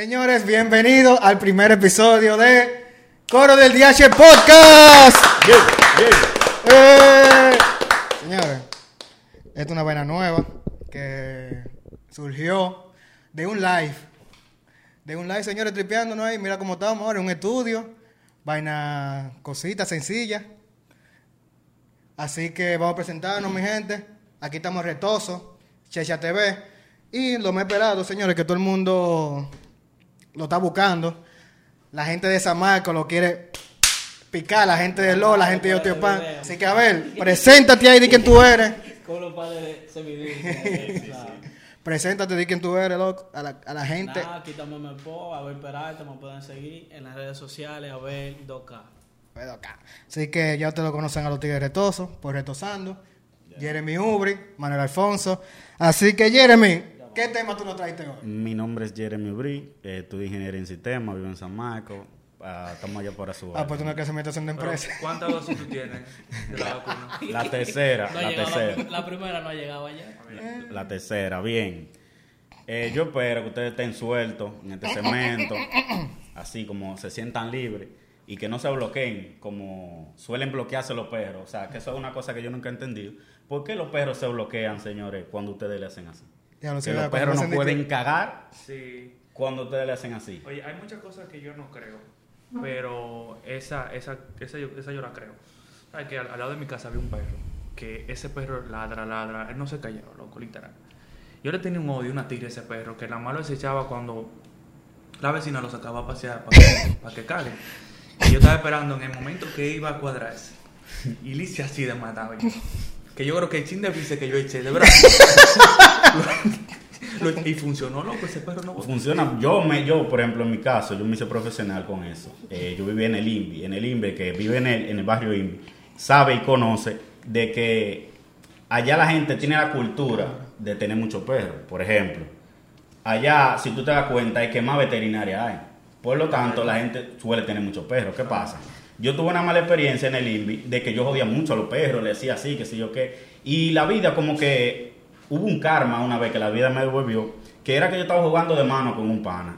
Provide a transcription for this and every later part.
Señores, bienvenidos al primer episodio de Coro del DH Podcast. Eh, Señores, esta es una vaina nueva que surgió de un live. De un live, señores, tripeándonos ahí. Mira cómo estamos ahora un estudio. Vaina, cositas sencillas. Así que vamos a presentarnos, mi gente. Aquí estamos retosos, Checha TV. Y lo más esperado, señores, que todo el mundo lo está buscando. La gente de San Marcos lo quiere picar, la gente de Lola, la gente de Otiopan. Así que, a ver, preséntate ahí, di quién tú eres. Con los padres claro. Preséntate, di quién tú eres, loco, a la, a la gente. Nada, aquí también me puedo, a ver Peralta, me pueden seguir en las redes sociales, a ver 2K. Pero acá. Así que ya ustedes lo conocen a los tigres retosos, por retosando. Jeremy Ubri, Manuel Alfonso. Así que, Jeremy, ¿qué tema tú nos traiste hoy? Mi nombre es Jeremy Ubrí, eh, estudio ingeniería en sistemas, vivo en San Marcos, ah, estamos allá por Azul. Ah, pues tú no quieres meterse en Pero, empresa. ¿Cuántas dosis tú tienes de la vacuna? La tercera, No la tercera, la, la primera no ha llegado allá. la tercera, bien. Eh, yo espero que ustedes estén sueltos en este segmento, así como se sientan libres y que no se bloqueen como suelen bloquearse los perros. O sea, que eso es una cosa que yo nunca he entendido. ¿Por qué los perros se bloquean, señores, cuando ustedes le hacen así? Ya lo sé, Que los perros no pueden cagar Sí. cuando ustedes le hacen así. Oye, hay muchas cosas que yo no creo, pero esa, esa, esa, yo, esa yo la creo. Sabes que al, al lado de mi casa había un perro, que ese perro ladra, ladra, él no se callaba, loco, literal. Yo le tenía un odio, una tira a ese perro, que la mano se echaba cuando la vecina lo sacaba a pasear para que, para que cague. Y yo estaba esperando en el momento que iba a cuadrarse. Y le hice así de matar. oye. Que yo creo que el chin de que yo eché, de verdad. Y funcionó, loco, ese perro no Funciona. Yo, me, yo, por ejemplo, en mi caso, yo me hice profesional con eso. Eh, yo viví en el INVI. En el INVI, que vive en el, en el barrio INVI, sabe y conoce de que allá la gente tiene la cultura de tener muchos perros. Por ejemplo, allá, si tú te das cuenta, hay que más veterinaria hay. Por lo tanto, la gente suele tener muchos perros. ¿Qué pasa? Yo tuve una mala experiencia en el INVI de que yo jodía mucho a los perros, le decía así, que sé yo qué. Y la vida como que hubo un karma una vez que la vida me devolvió, que era que yo estaba jugando de mano con un pana.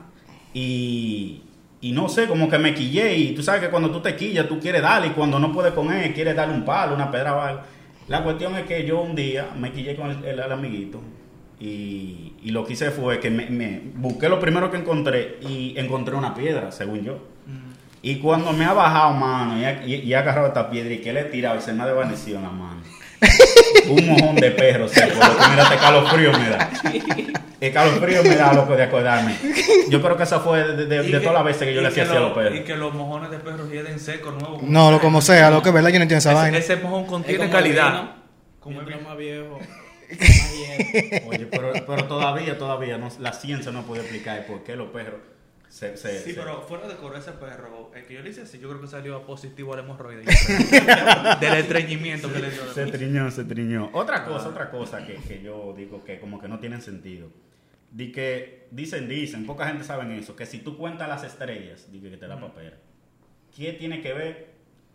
Y, y no sé, como que me quillé. Y tú sabes que cuando tú te quillas, tú quieres darle. Y cuando no puedes con él, quieres darle un palo, una pedra o. La cuestión es que yo un día me quillé con el, amiguito. Y, y lo que hice fue que me busqué lo primero que encontré y encontré una piedra, según yo. Y cuando me ha bajado, mano, y ha, y, y ha agarrado esta piedra y que le he tirado y se me ha desvanecido en la mano. Un mojón de perro seco. Loco, mira, este calofrío me da. El calofrío me da, loco, de acordarme. Yo creo que esa fue de, de- Y de todas las veces que yo le hacía así a lo- los perros. Y que los mojones de perros hieden secos nuevos. No, lo como sea, lo que es verdad, yo no entiendo esa vaina. Ese, mojón contiene Es como el calidad. vino, Como el más viejo. Oye, pero, pero todavía, todavía, no, la ciencia no puede explicar por qué los perros se... se- Sí, se- pero fuera de coro, ese perro, el que yo le hice así, yo creo que salió positivo al hemorroide. Del estreñimiento que le dio. Se triñó, se triñó. Otra cosa, otra cosa que, que yo digo que como que no tienen sentido. Di que, dicen, dicen, poca gente sabe eso, que si tú cuentas las estrellas, di que te da papera. ¿Qué tiene que ver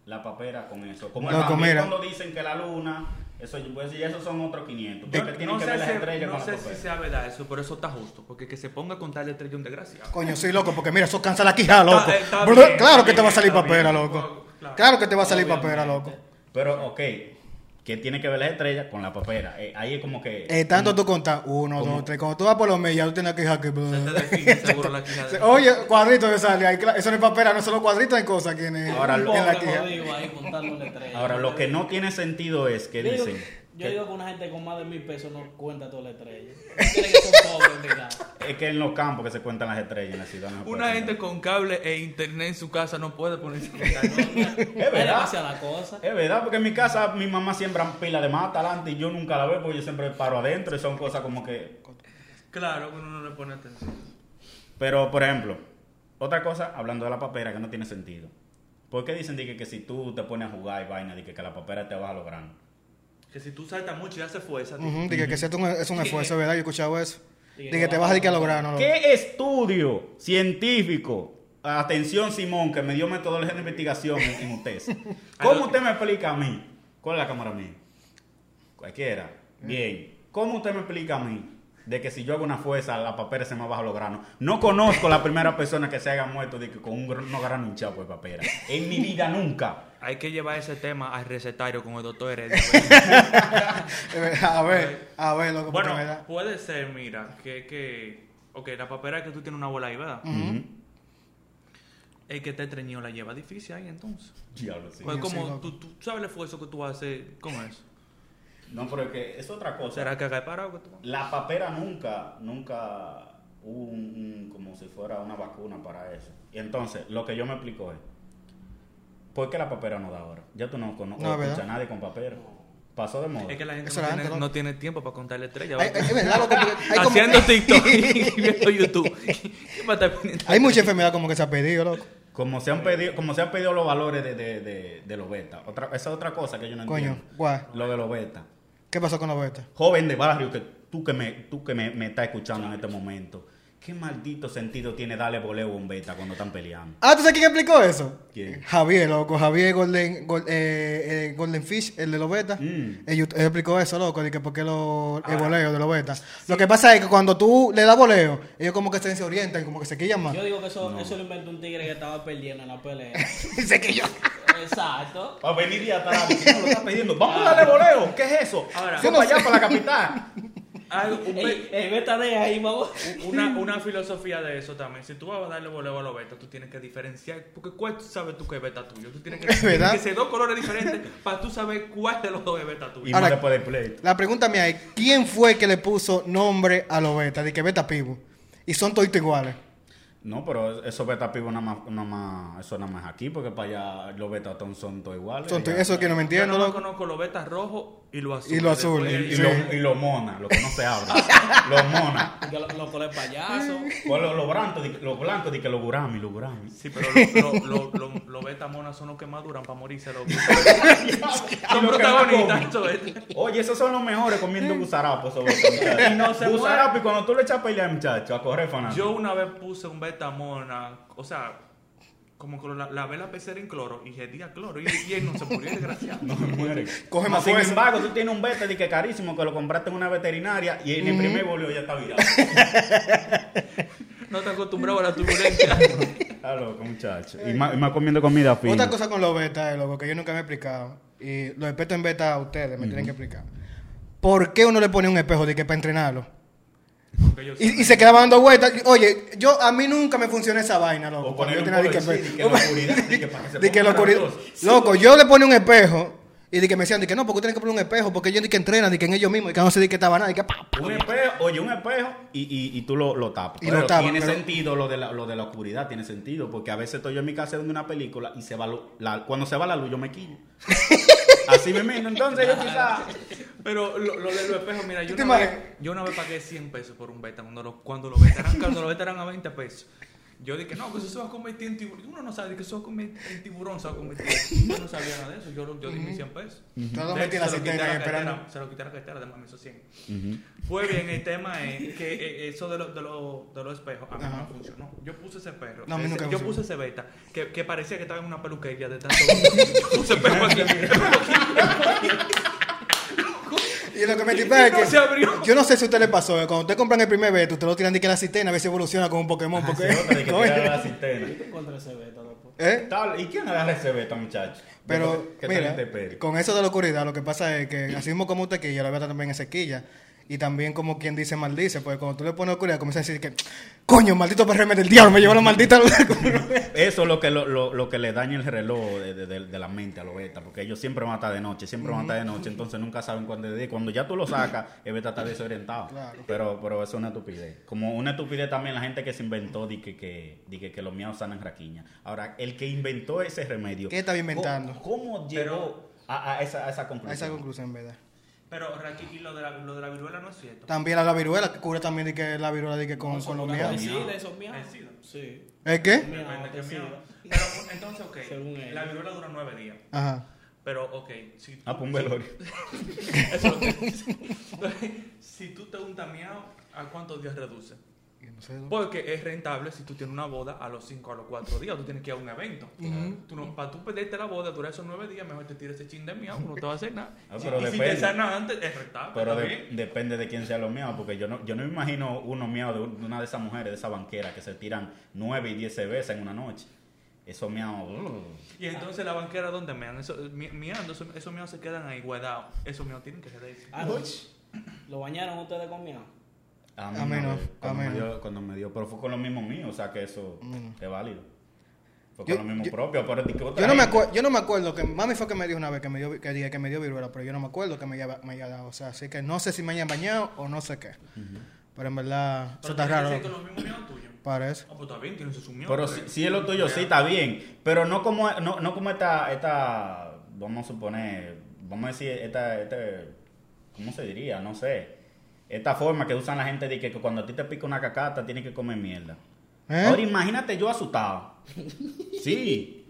la papera con eso? Como también mira. cuando dicen que la luna, eso, pues, y esos son otros 500. Yo ¿Qué tiene no que sé, ver las si, estrellas no con la sé si sea verdad eso, pero eso está justo. Porque que se ponga a contar de estrella es un desgraciado. Coño, sí, loco, porque mira, eso cansa la quijada, loco. Está- está Bro, bien, claro que te va a salir papera, bien. loco. Claro. Claro que te va a salir Obviamente. papera, loco. Pero, ok, ¿qué tiene que ver las estrellas con la papera? Eh, ahí es como que... Eh, tanto tú contas, uno, dos, tres. Cuando tú vas por los medios, ya tú tienes que dejar que. Se te define seguro la quija de... Oye, cuadrito que sale ahí, claro, eso no es papera, no son los cuadritos de cosas que en, Ahora, en lo- la quija. Ahora, lo que no tiene sentido es que dicen... Yo digo que una gente con más de mil pesos no cuenta todas las estrellas. Que. Es que en los campos que se cuentan las estrellas en la ciudad. no Una gente con cable e internet en su casa no puede ponerse. Es verdad. demasiada cosa. Es verdad, porque en mi casa mi mamá siembra pila de mata adelante y yo nunca la veo porque yo siempre paro adentro y son cosas como que... Claro, que uno no le pone atención. Pero, por ejemplo, otra cosa, hablando de la papera, que no tiene sentido. ¿Por qué dicen di que, que si tú te pones a jugar y vaina, di que, que la papera te baja los granos? Que si tú saltas mucho y haces fuerza, Ujú, dije que ese es un, es un esfuerzo, ¿verdad? Yo he escuchado eso. Dije Dije que que te va vas a a dedicar a granos. loco. ¿Qué estudio científico? Atención, Simón, que me dio metodología de investigación en, en UTES. ¿Cómo usted me explica a mí? ¿Cuál es la cámara mía? Cualquiera. Bien. ¿Cómo usted me explica a mí de que si yo hago una fuerza, la papera se me baja los granos. No conozco la primera persona que se haya muerto de que con un, gr- unos granos hinchados por papera. En mi vida nunca. Hay que llevar ese tema al recetario con el doctor Heredia. A ver, a ver, loco, porque bueno, me da- puede ser, mira, que, que... Ok, la papera es que tú tienes una bola ahí, ¿verdad? El que te treñió la lleva difícil ahí, entonces. Diablo, sí. Pues Sí, como tú, tú sabes el esfuerzo que tú haces con eso. No, pero es que es otra cosa. ¿Será que haga parado que La papera nunca, nunca hubo un, un- como si fuera una vacuna para eso. Y entonces, lo que yo me explico es, ¿por qué la papera no da ahora? Ya tú no conoces No, a nadie con papera. Pasó de moda. Es que la gente no tiene, tiempo para contarle estrellas. Es verdad, loco, porque hay como- Haciendo TikTok y viendo YouTube. Hay mucha enfermedad como que se ha pedido, loco. Como se han pedido, como se han pedido los valores de, de, de, de los beta. Otra, esa es otra cosa que yo no Coño, entiendo. guay. Lo de los beta. ¿Qué pasó con la beta? Joven de barrio que tú que me, tú que me, me estás escuchando en este momento. ¿Qué maldito sentido tiene darle voleo a un beta cuando están peleando? Ah, ¿tú sabes quién explicó eso? ¿Quién? Javier, loco. Javier Golden, Gol- eh, eh, Golden Fish, el de los betas. Mm. Él, él explicó eso, loco, de que por qué lo, el Ahora, voleo de los betas. Lo que pasa es que cuando tú le das voleo, ellos como que se orientan como que se quillan más. Yo digo que eso, eso lo inventó un tigre que estaba perdiendo en la pelea. se quillan. Exacto. Va a venir y atrás, ¿quién nos lo está pidiendo? Vamos a darle voleo. ¿Qué es eso? Ahora, para allá, para la capital. Algo- un El, pe- el beta de ahí, una, una filosofía de eso también. Si tú vas a darle voleo a los betas, tú tienes que diferenciar. Porque ¿cuál sabes tú que es beta tuyo? Tú tienes que, Es verdad. tienen que ser dos colores diferentes para tú saber cuál de los dos es beta tuyo. Y Ahora- del pleito. La pregunta mía es, ¿quién fue el que le puso nombre a los betas? De que beta pivo. Y son todos iguales. No, pero esos beta pibos nada más, nada más, eso nada más aquí, porque para allá los beta son todos iguales. Son eso que no me Yo entiendo, no loco. conozco los betas rojos y los azules. Y los azules, Y, Sí. los y los mona, lo que no se habla. los mona. Que lo, lo colé payaso. Pues los, los blancos, los blancos, di que los gurami, los gurami. Sí, pero los lo, lo, lo- los beta monas son los que más duran para morirse. Los son Lo protagonistas. Oye, esos son los mejores comiendo gusarapo, esos betas. Y no se Gusarapo, y cuando tú le echas a pelear, muchacho, a correr fanático. Yo una vez puse un beta mona, o sea, como que la, la ve la pecera en cloro y gedía cloro y, y él no se murió, desgraciado. No me muere. Coge más Sin fuerza. embargo, tú tienes un beta de que carísimo que lo compraste en una veterinaria y en el primer bolio ya está virado. No te acostumbrado a la turbulencia. Está loco, muchacho. Y más, y más comiendo comida fina. Otra cosa con los betas, eh, loco, que yo nunca me he explicado. Y los expertos en beta a ustedes me tienen que explicar. ¿Por qué uno le pone un espejo de que para entrenarlo? Y, y se quedaba dando vueltas. Oye, yo a mí nunca me funcionó esa vaina, loco. O yo tenía de que- de que en la oscuridad, de que que se de. Loco, yo le ponía un espejo y de que me decían de que no, porque tú tienes que poner un espejo, porque ellos de que entrenan, de que en ellos mismos, y que no sé de que estaba nada, y que pa, pa. Un espejo, oye, un espejo y, y, y tú lo, lo tapas. Y Pero lo tapas, tiene pero- sentido lo de, la, lo de la oscuridad, tiene sentido. Porque a veces estoy yo en mi casa viendo una película y se va la, cuando se va la luz yo me quillo. Así me mismo. Entonces yo quizás... Pero lo, lo de los espejos, mira, yo ¿Tú te una, vez, yo una vez pagué 100 pesos por un beta cuando los cuando lo beta eran, cuando los beta eran a 20 pesos. Yo dije, no, que eso se va a convertir en tiburón. Uno no sabe que eso va a convertir en tiburón, se va a convertir. Yo no sabía nada de eso. Yo, lo- yo di mis 100 pesos. Todos De metí en la hecho, se lo quité cisterna a la ahí esperando. Se lo quité la cartera, además me hizo 100. Pues bien, el tema es que eh, eso de, lo- de, lo- de los espejos a mí no me funcionó. Yo puse ese perro. No, ese- nunca yo funcionó. puse ese beta que, que parecía que estaba en una peluquería de tanto. puse espejo aquí. Y lo que me tipa es que se abrió. yo no sé si a usted le pasó, eh, cuando usted compran el primer beta, usted lo tiran de que la cisterna a ver si evoluciona con un Pokémon, porque Se nota de que la cisterna. ¿Eh? Tal, ¿Y quién agarra ese beta, muchacho? Pero, ¿Qué mira, tal te con eso de la oscuridad, lo que pasa es que así mismo como usted quilla, la beta también es sequilla. Y también como quien dice maldice, porque cuando tú le pones oscuridad, comienza a decir que, coño, maldito PRM del diablo, me llevó la maldita. Eso es lo que, lo, lo, lo que le daña el reloj de, de- de- de la mente a los betas, porque ellos siempre van a estar de noche, siempre van a estar de noche, entonces nunca saben cuándo es de día. Cuando ya tú lo sacas, el beta está desorientado. Claro. Pero, pero eso es una estupidez. Como una estupidez también la gente que se inventó de que, que, de que, que los miados sanan raquiña. Ahora, el que inventó ese remedio. ¿Qué estaba inventando? ¿Cómo, cómo llegó a, a esa, a esa A conclusión? esa conclusión, ¿verdad? Pero y lo de, la, lo de la viruela no es cierto. También la, la viruela, que cubre también de que la viruela de que con, con los miados. SIDA, esos miados. SIDA. Sí. De que qué. Pero entonces, ok, la viruela dura nueve días. Ajá. Pero, ok, si tú, Ah, pues un velorio. Eso es lo que- si tú te untas miau, ¿a cuántos días reduce? No sé Porque es rentable si tú tienes una boda a los 5 a los 4 días. Tú tienes que ir a un evento. tú no, para tú perderte la boda, durar esos 9 días, mejor te tiras ese chin de miau, no te va a hacer nada. Ah, Si- pero y si depende. te sana antes, es rentable. Pero de- depende de quién sea los miados, porque yo no, yo no me imagino unos miados de un- de una de esas mujeres, de esa banquera, que se tiran 9 y 10 cervezas en una noche. Esos miados. uh, Y entonces la banquera, ¿dónde mean? Eso, mi- miando, esos, esos miados se quedan ahí guardados. Esos miados tienen que ser ahí. Ah, ¿Lo bañaron ustedes con miau? A mí, A mí no, no, cuando, a me no. dio, cuando me dio, pero fue con los mismos míos, o sea que eso es válido. Fue Yo- con los mismos yo- propios, pero es que otra Yo no, me acuerdo, yo no me acuerdo que mami fue que me dijo una vez que me dio, que, dije que me dio viruela, pero yo no me acuerdo que me haya, me haya dado. O sea, así que no sé si me hayan bañado o no sé qué. Pero en verdad, eso está que raro. los mismos miados tuyos. Parece. Ah, pues está bien, tienes su miau. Pero si, si es lo tuyo, sí, está bien. Pero no como, no, no como esta, esta, vamos a suponer, vamos a decir, esta, este, ¿cómo se diría? No sé. Esta forma que usan la gente de que, que cuando a ti te pica una cacata tienes que comer mierda. ¿Eh? Ahora imagínate yo asustado. Sí.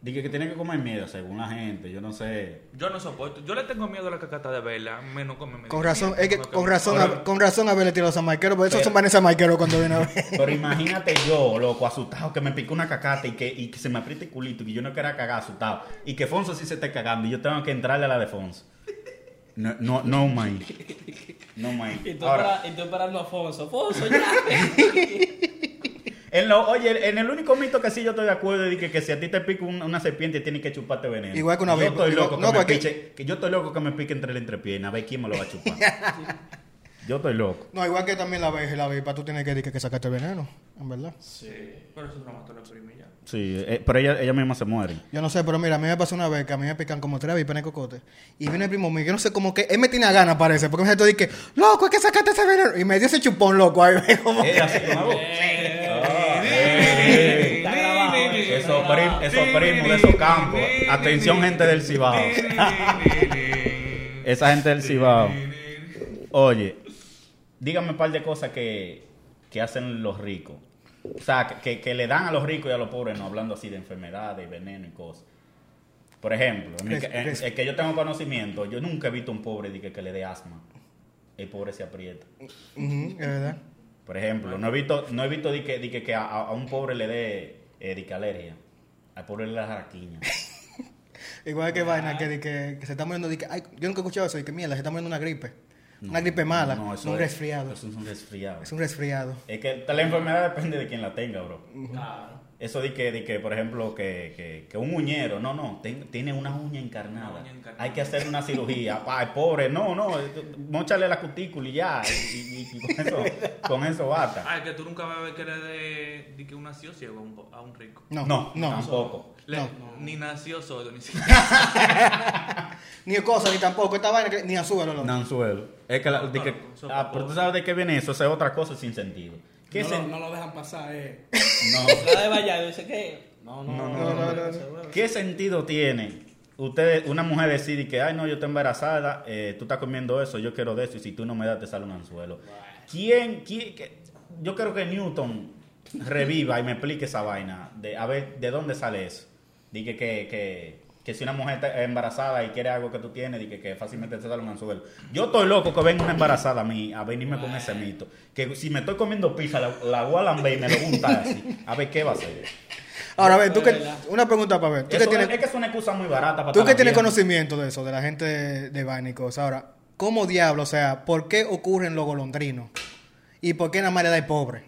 Dije que tiene que comer mierda, según la gente, yo no sé. Yo no soporto. Yo le tengo miedo a la cacata de vela. Menos come Con razón, es que con razón, a, con razón a ver le tiró a San Maikero, porque esos Pero- son Vanessa Maikero cuando viene a ver. Pero imagínate yo, loco, asustado, que me picó una cacata y que, y que se me aprieta el culito y que yo no quiera cagar asustado. Y que Fonso sí se esté cagando y yo tengo que entrarle a la de Fonso. No, no, no, man. No, man. Y tú, Ahora, espera- y tú esperando a Afonso. Afonso, ya. en lo, oye, en el único mito que sí yo estoy de acuerdo es que, que si a ti te pica un- una serpiente tienes que chuparte veneno. Igual que una Yo víbora, estoy igual- loco que no, me piche, que yo estoy loco que me pique entre la entrepierna, a ver quién me lo va a chupar. yo estoy loco. No, igual que también la abeja y la avispa, tú tienes que, que, que sacarte el veneno, en verdad. Sí. Pero eso no mató a la prima y ya. Sí, eh, pero ella, ella misma se muere. Yo no sé, pero mira, a mí me pasó una vez que a mí me pican como tres avispas en el cocote. Y viene el primo mío, yo no sé cómo que, él me tiene a gana parece, porque me dice todo y que, loco, hay que sacarte ese veneno. Y me dio ese chupón loco ahí, como que- Eh. Esos, prim- esos primos de esos campos. Atención, gente del Cibao. Esa gente del Cibao. Oye, dígame un par de cosas que, que hacen los ricos. O sea, que- que, le dan a los ricos y a los pobres, no hablando así de enfermedades, veneno y cosas. Por ejemplo, en el que yo tengo conocimiento, yo nunca he visto un pobre de que, que le dé asma. El pobre se aprieta. Es verdad. Por ejemplo, no he visto, no he visto de que, de que, que a, a un pobre le dé eh, de que alergia. Al pobre le da jaraquiña. Igual que vaina, que, que, que se está muriendo, de que, ay, yo nunca he escuchado eso, de que mierda, se está muriendo una gripe. Una gripe mala, No, eso un es- resfriado. Eso es un resfriado. Es un resfriado. Es que la enfermedad depende de quien la tenga, bro. Claro. Eso de que, de que por ejemplo, que, que, que un uñero, no, no, ten- tiene una uña encarnada. Una uña encarnada. Hay que hacer una cirugía. Ay, pobre, no, no, mochale la cutícula y ya. Y, y- y con, eso, con eso basta. Ah, es que tú nunca vas a ver que le di que un nació ciego a un, po- a un rico. No, No, no. tampoco. Le- No. Ni nació sordo, ni siquiera. Ni cosa, ni tampoco. Esta vaina, que, ni azúcar, no. Un anzuelo. Es que, la- de que- ah, pero tú sabes de qué viene eso, eso es otra cosa sin sentido. ¿Qué no, lo, no lo dejan pasar, eh. no. La de Vallardo dice que. No, no, No. ¿Qué sentido tiene usted, una mujer decide que, ay, no, yo estoy embarazada, eh, tú estás comiendo eso, yo quiero de eso, y si tú no me das, te sale un anzuelo? ¿Quién, quién qué- yo creo que Newton reviva y me explique esa vaina, de a ver, ¿de dónde sale eso? Dije que, que, que si una mujer está embarazada y quiere algo que tú tienes, dije que fácilmente te sale un anzuelo. Yo estoy loco que venga una embarazada a mí a venirme con ese mito. Que si me estoy comiendo pizza, la, la lamber y me lo voy a untar así. A ver qué va a hacer. Ahora, a ver, tú que, una pregunta para ver. Tú que tienes, es, que es una excusa muy barata para tú que tienes conocimiento de eso, de la gente de, de vaina y cosas. Ahora, ¿cómo diablo, o sea, por qué ocurren los golondrinos? ¿Y por qué nada más le da pobre?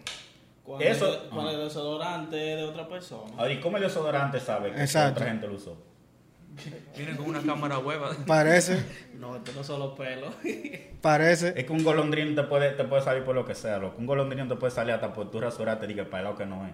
Cuando, Eso- el, cuando el desodorante es de otra persona. Ahora, ¿y cómo el desodorante sabe que Exacto. otra gente lo usó? Vienen con una cámara hueva. Parece, No, esto no son los pelos. parece. Es que un golondrino te puede, te puede salir por lo que sea, loco. Un golondrino te puede salir hasta por tu rasurarte y que para lo que no es.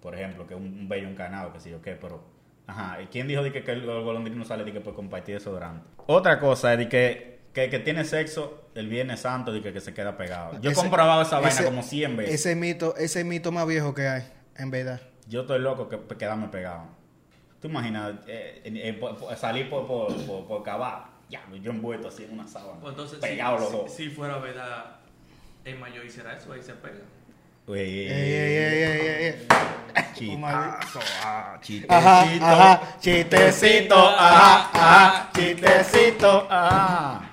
Por ejemplo, que un, un bello encanado, que sé yo qué, pero... Ajá, ¿y quién dijo de que, que el golondrino sale de que por compartir desodorante? Otra cosa es de que, que, que tiene sexo el Viernes Santo de que, que se queda pegado. Yo he comprobado esa vaina ese- como 100 veces. Ese mito, ese mito más viejo que hay, en verdad. Yo estoy loco que que quedarme pegado. ¿Tú imaginas eh, eh, eh, salir por, por, por, por cavar? Ya, yo envuelto así en una sábana. Pues entonces, pegado si, los si- dos. si fuera verdad, el mayor hiciera eso, ahí se pega. Uy, Ey, ey, ey, ey, ey, ey. Chitazo, ah, Ajá, chistecito. ajá, chistecito, ajá, ajá, chistecito. Ah.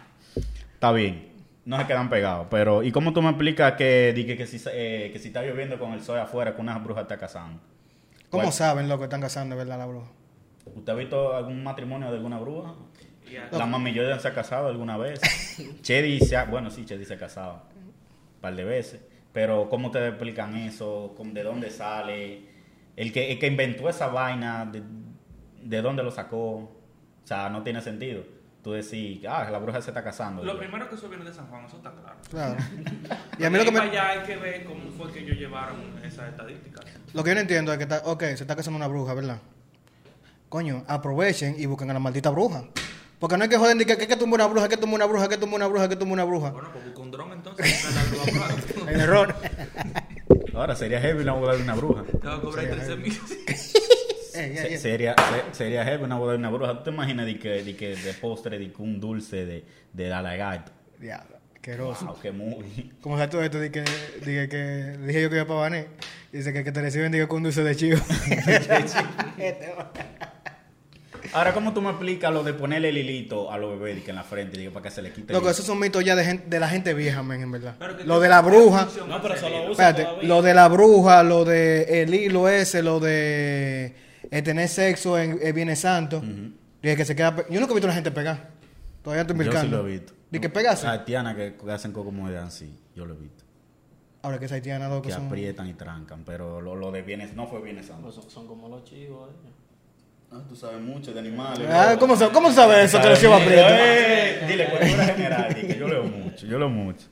Está bien. no se quedan pegados. Pero, ¿y cómo tú me explicas que, que, que, si, eh, que si está lloviendo con el sol afuera, que una bruja está casando? ¿Cómo ¿Cuál? saben lo que están casando, verdad, la bruja? ¿Usted ha visto algún matrimonio de alguna bruja? Y a- La mami Jordan se ha casado alguna vez. Chedi se ha, bueno, sí, Chedi se ha casado un par de veces. Pero ¿cómo te explican eso? ¿Cómo- ¿De dónde sale? El que, el que inventó esa vaina, de, de dónde lo sacó? O sea, no tiene sentido. Tú decís, ah, la bruja se está casando. Lo primero que eso viene de San Juan, eso está claro. Claro. Y a mí lo que, Para me, allá hay que ver cómo fue que ellos llevaron esas estadísticas. lo que yo no entiendo es que, está, ok, se está casando una bruja, ¿verdad? Coño, aprovechen y busquen a la maldita bruja. Porque no hay que joder ni que, que, que tumba una bruja, que tumba una bruja, que tumba una bruja, que tumba una bruja. Bueno, pues busca un dron entonces. busca la bruja. El error. Ahora sería heavy una boda de una bruja. Te va a cobrar 13 mil. Ey. Sería, se- sería heavy una boda de una bruja. ¿Tú te imaginas de que, de que de postre, de que un dulce de, de la lagarto? Diablo, asqueroso. Wow, qué muy. Como sea todo esto, de que, dije que dije yo que iba para Bané. Dice que, que te reciben digo, con un dulce de chivo. Ahora, ¿cómo tú me explicas lo de ponerle el hilito a los bebés en la frente digo, para que se le quite el Loco, esos son mitos ya de, gente, de la gente vieja, men, en verdad. Lo de la bruja. No, pero ese eso lo hilo. usa Espérate, todavía. lo de la bruja, lo de el hilo ese, lo de eh, tener sexo en eh, Viernes Santo. Ujú. Dije que se queda. pe- Yo nunca he visto a una gente pegar. Todavía estoy Yo sí lo he visto. ¿De que pegarse? Haitianas que, que hacen como de así, yo lo he visto. Ahora que es haitiana, loco. Que son- aprietan y trancan, pero lo, lo de bienes no fue bienes santo. Pues son, son como los chivos. eh. Ah, tú sabes mucho de animales. Ah. ¿cómo, sa- ¿Cómo sabes eso? Te lo llevo aprieto. Eh, Dile, cultura general, que yo leo mucho, yo leo mucho.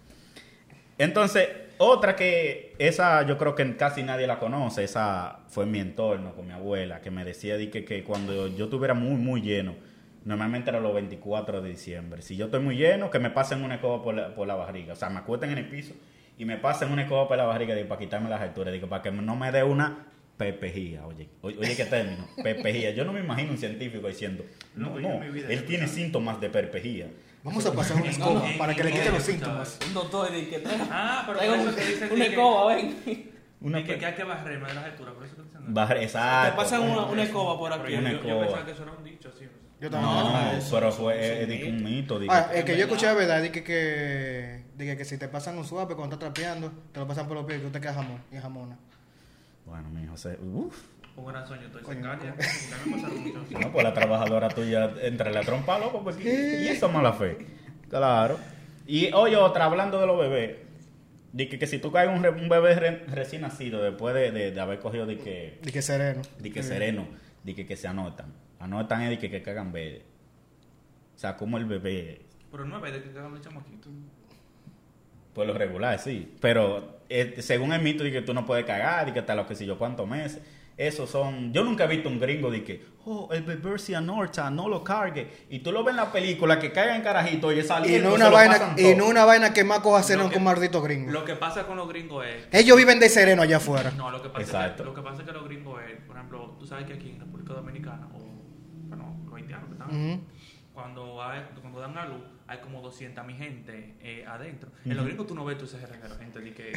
Entonces, otra que esa yo creo que casi nadie la conoce, esa fue en mi entorno con mi abuela, que me decía di que, que cuando yo estuviera muy, muy lleno, normalmente era los 24 de diciembre, si yo estoy muy lleno, que me pasen una escoba por la, por la barriga, o sea, me acuesten en el piso y me pasen una escoba por la barriga digo, para quitarme las alturas, digo, para que no me dé una pepejía, oye, oye, qué término, pepejía. Yo no me imagino un científico diciendo, no, No, no, él tiene escuchado. síntomas de perpejía. Vamos a pasar una No, escoba no, para que le quite los síntomas. Un doctor y que traiga, Ah, pero traiga un- que dicen una escoba, ven. Una que, hay que barrerme de las alturas, por eso que dicen. Bajar- exacto. Te pasan una, una escoba por Pero aquí. yo, yo- pensaba que eso era un dicho así. Yo No, también. eso- pero eso- fue eh, es un mito. Ah, el que yo escuché de verdad, dije que, dije que si te pasan un suave cuando estás trapeando, te lo pasan por los pies y tú te quedas jamón y jamona. Bueno, mi José, uff. Un gran sueño, estoy Coño, cerca no, ya. Ya me pasaron muchos. No, pues la trabajadora tuya entre la trompa, loco, porque y eso es mala fe. Claro. Y oye, otra, hablando de los bebés, di que, que si tú caes un, re- un bebé re- recién nacido después de, de- de haber cogido de que, Dije sereno. de que sereno, de que, que se anotan. Anotan es de que, que cagan bebé. O sea, como el bebé, Pero no es de que cagan los chamaquitos. por lo regular, sí. Pero eh, según el mito de que tú no puedes cagar, y que hasta los que si yo cuántos meses. Esos son. Yo nunca he visto un gringo de que, oh, el bebé se anorta, no lo cargue. Y tú lo ves en la película que caiga en carajito y Y saliendo. no se una lo vaina, pasan y no una vaina que más coja sereno Lo que que- un maldito gringo. Lo que pasa con los gringos es. Ellos viven de sereno allá afuera. No, lo que pasa, es Exacto. que, lo que pasa es que los gringos es, por ejemplo, tú sabes que aquí en República Dominicana, o bueno, los haitianos que están, Ujú. cuando, hay, cuando dan a luz, hay como 200 mil gente eh, adentro. En los gringos tú no ves tú ese reguero, gente de que, de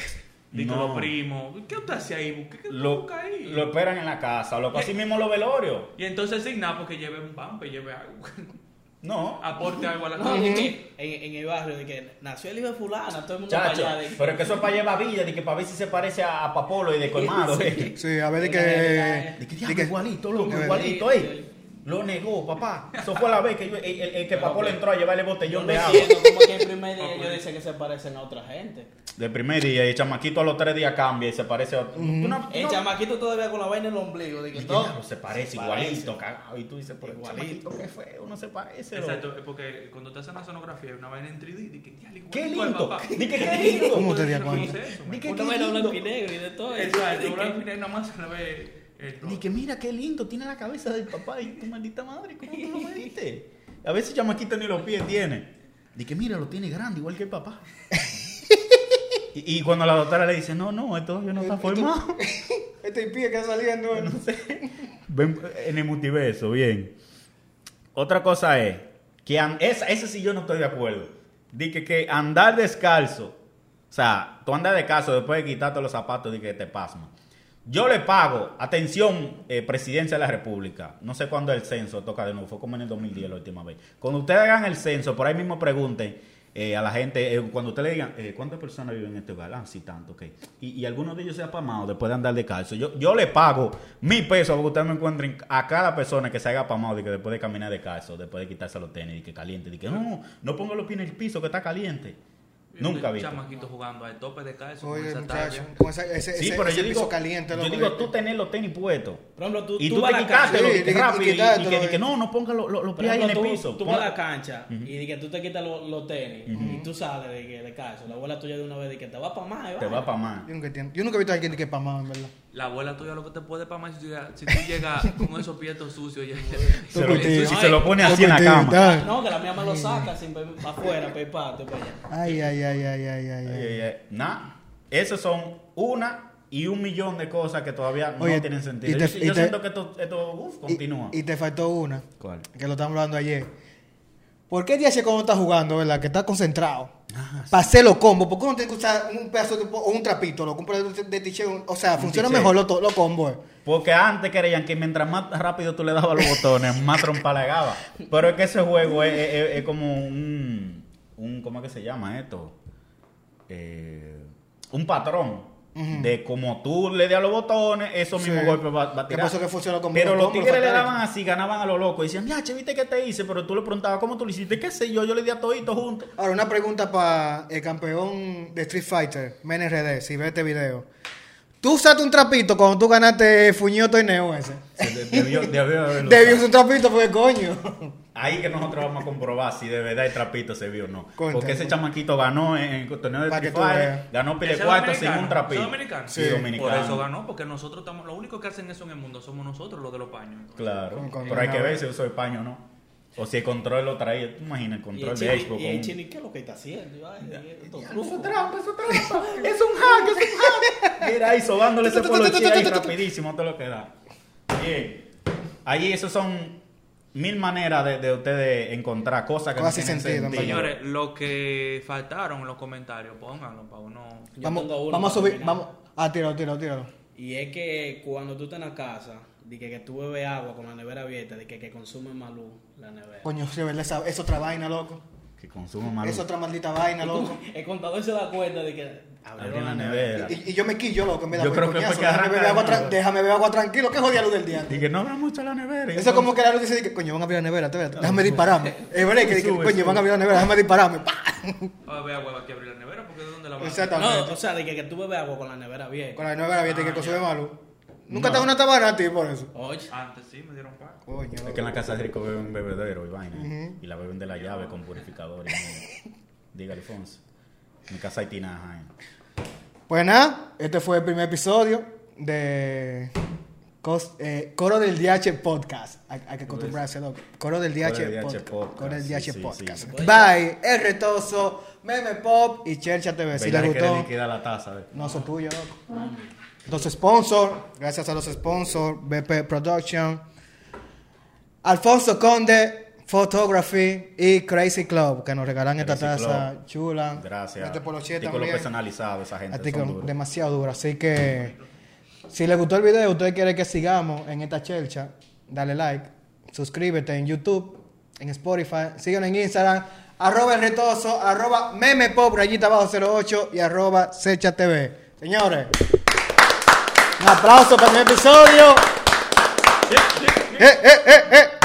que No. los primos, ¿qué usted hace ahí? ¿Qué, Lo, buscas ahí? lo esperan en la casa, loco. Así mismo los velorios. Y entonces sin nada porque lleve un pampe, lleve algo, No. aporte algo a la casa. que en, en el barrio, de que nació el hijo de fulana, todo el mundo para allá. de- pero es que eso es para llevar villa, de que para ver si se parece a, a Papolo y de colmado. Sí. eh. Sí, a ver de Venga, que. De que de que- igualito, loco, igualito, Sí, eh. Lo negó, papá. Eso fue la vez que yo- el, el- el que Papolo entró a llevarle botellón no de agua. cómo que el primer día ellos dicen que se parecen a otra gente. Del primer día, y el chamaquito a los tres días cambia y se parece a otro. Tú no- El no- chamaquito todavía con la vaina en el ombligo. De que Y que todo- diablo, se parece igualito, cagado. Y tú dices, el Igualito. qué feo, no se parece. Exacto, porque cuando te hacen la sonografía hay una vaina en 3D, de que diablo, igualito Qué lindo. papá. Di que qué lindo. ¿Cómo te di no cuenta? Una vaina blanco y negro y de todo. Exacto, una que- final nada más se le ve el Ni que mira qué lindo, tiene la cabeza del papá y tu maldita madre, ¿cómo tú lo mediste? A veces chamaquito ni los pies tiene. Di que mira, lo tiene grande, igual que el papá. y, y cuando la doctora le dice, no, no, esto todavía no está formado. Este pie que está saliendo. Ven, en el multiverso, bien. Otra cosa es que an- esa, ese sí yo no estoy de acuerdo. Di que, que andar descalzo, o sea, tú andas descalzo después de quitarte los zapatos y que te pasma. Yo le pago, atención, eh, presidencia de la República. No sé cuándo el censo toca de nuevo, fue como en el 2010 la última vez. Cuando ustedes hagan el censo, por ahí mismo pregunten eh, a la gente, eh, cuando usted le digan, eh, ¿cuántas personas viven en este hogar? Ah, sí, tanto, ok. Y, algunos de ellos se han apamado después de andar descalzo. Yo, yo le pago mil pesos para que ustedes me encuentren a cada persona que se haya apamado y que después de caminar descalzo, después de quitarse los tenis y que caliente, y que no, no ponga los pies en el piso que está caliente. Nunca vi. vi. chamaquito jugando al tope de calcio. con Oye, muchacho, con esa- ese, Sí, ese- pero ese yo piso digo, caliente, yo digo, de- tú tener los tenis puestos. Por ejemplo, tú, y tú tú, vas te quitártelo Sí, y- y rápido y, y quitártelo, que, y que eh. no, no ponga los, los, los pies ahí en el piso. tú vas a la cancha y de que tú te quitas los, los tenis y tú sales de, que, de calcio. La abuela tuya de una vez dice que te va para más. y Te va para más. Yo nunca, he visto a alguien que pamado, en verdad. La abuela tuya lo que te puede tú llegas- si tú llegas con esos pies todos sucios. ya- Se lo, contigo. si se lo pone así en la cama. No, que la mía me lo saca sin para afuera, para el patio, para allá. Ay, ay, ay, ay, ay, ay, ay. Eh, Nada. Esas son una y un millón de cosas que todavía Oye, no tienen sentido. y te- yo y yo te- siento que esto, esto uf, continúa. Y, y te faltó una, ¿Cuál? que lo estamos hablando ayer. ¿Por qué DH cuando está jugando, verdad? Que está concentrado. Ah, Para hacer los combos. ¿Por qué uno tiene que usar un pedazo de, o un trapito? Lo de, de O sea, funciona mejor los los combos. eh. Porque antes creían que mientras más rápido tú le dabas los botones, más trompa le daba. Pero es que ese juego es, es- es como un, un. ¿Cómo es que se llama esto? Eh, un patrón. De como tú le das los botones, esos Sí. mismos golpes va, va a ¿Qué tirar. pasó que funcionó como Pero los tigres le daban así, ganaban a lo loco. Y decían, ya, che, ¿viste qué te hice? Pero tú le preguntabas, ¿cómo tú lo hiciste? ¿Qué sé yo? Yo le di a todito juntos. Ahora, una pregunta para el campeón de Street Fighter, MNRD, si ve este video. ¿Tú usaste un trapito cuando tú ganaste el fuñido torneo ese? Debió, debió haberlo Debió usado. usar un trapito porque coño. Ahí que nosotros vamos a comprobar si de verdad el trapito se vio o no. Cuéntame. Porque ese chamaquito ganó en el torneo de veas. ganó pile ¿Ese cuarto sin un trapito. ¿Ese dominicano? Sí, Sí. dominicano. Por eso ganó, porque nosotros estamos. Lo único que hacen eso en el mundo somos nosotros, los de los paños. Claro. Con- con- Pero hay que ver si usó el paño o no. O si el control lo traía. ¿Tú imaginas el control de Xbox? y el ¿qué es lo que está haciendo? Ay, Eso truco. es trampa, eso es trampa. Es un hack, es un hack. Mira ahí, sobándole ese poloche ahí rapidísimo, todo lo que da. Bien. Ahí esos son mil maneras de, de ustedes encontrar cosas que no tienen sentido, sentido. Señores, lo que faltaron en los comentarios, pónganlo para uno. Yo Vamos, tengo uno vamos a subir, terminar. vamos. Ah, tíralo, tíralo, tíralo. Y es que cuando tú estás en la casa, de que, que tú bebes agua con la nevera abierta, de que, que consume más luz la nevera. Coño. Esa- es otra vaina, loco. Que consumo malo. Es otra maldita vaina, loco. El contador se da cuenta de que Abrieron la nevera. Y, y yo me quillo, loco, vez de Yo creo que coñazo, fue que déjame, beber agua déjame beber agua tranquilo, que jodía luz del día. Y que no abra mucho la nevera. Eso es como que la luz dice que coño, van a abrir la nevera, espérate, déjame dispararme. Es verdad que, que, Sube, coño, sube. van a abrir la nevera, déjame dispararme. ¡pa! A ver, huevo, aquí abrir la nevera porque de dónde la va a Exactamente. No, o sea, de que, que tú bebes agua con la nevera abierta. Con la nevera abierta y que consume más luz. Nunca No. te una tabana a ti por eso. Oye, Antes sí me dieron pa. Coño, Es que en la casa de Rico beben un bebedero y vaina. Y la beben de la llave con purificador. y vaina. Dígale, Alfonso. En mi casa hay tinaja. ¿eh? Pues nada, este fue el primer episodio de Cos- eh, Coro del DH Podcast. Hay, hay que acostumbrarse, loco. Coro del DH, Coro del Podcast. Podcast, Coro del sí, DH sí, Podcast. sí. Bye, El Retoso, Meme Pop y Chercha TV. Si les que gustó, liquidar la taza. ¿eh? no son tuyos, loco. Los sponsors, gracias a los sponsors, BP Production, Alfonso Conde, Photography y Crazy Club, que nos regalan esta Crazy taza Club. chula. Gracias. Este poloche también. personalizado, esa gente. Artículo son duros. demasiado duro. Así que si les gustó el video, usted quiere que sigamos en esta chelcha, dale like, suscríbete en YouTube, en Spotify, síganos en Instagram, arroba el retoso, arroba memepop, rayita abajo 08 y arroba secha TV. Señores, un aplauso para mi episodio. Eh, eh, eh, eh.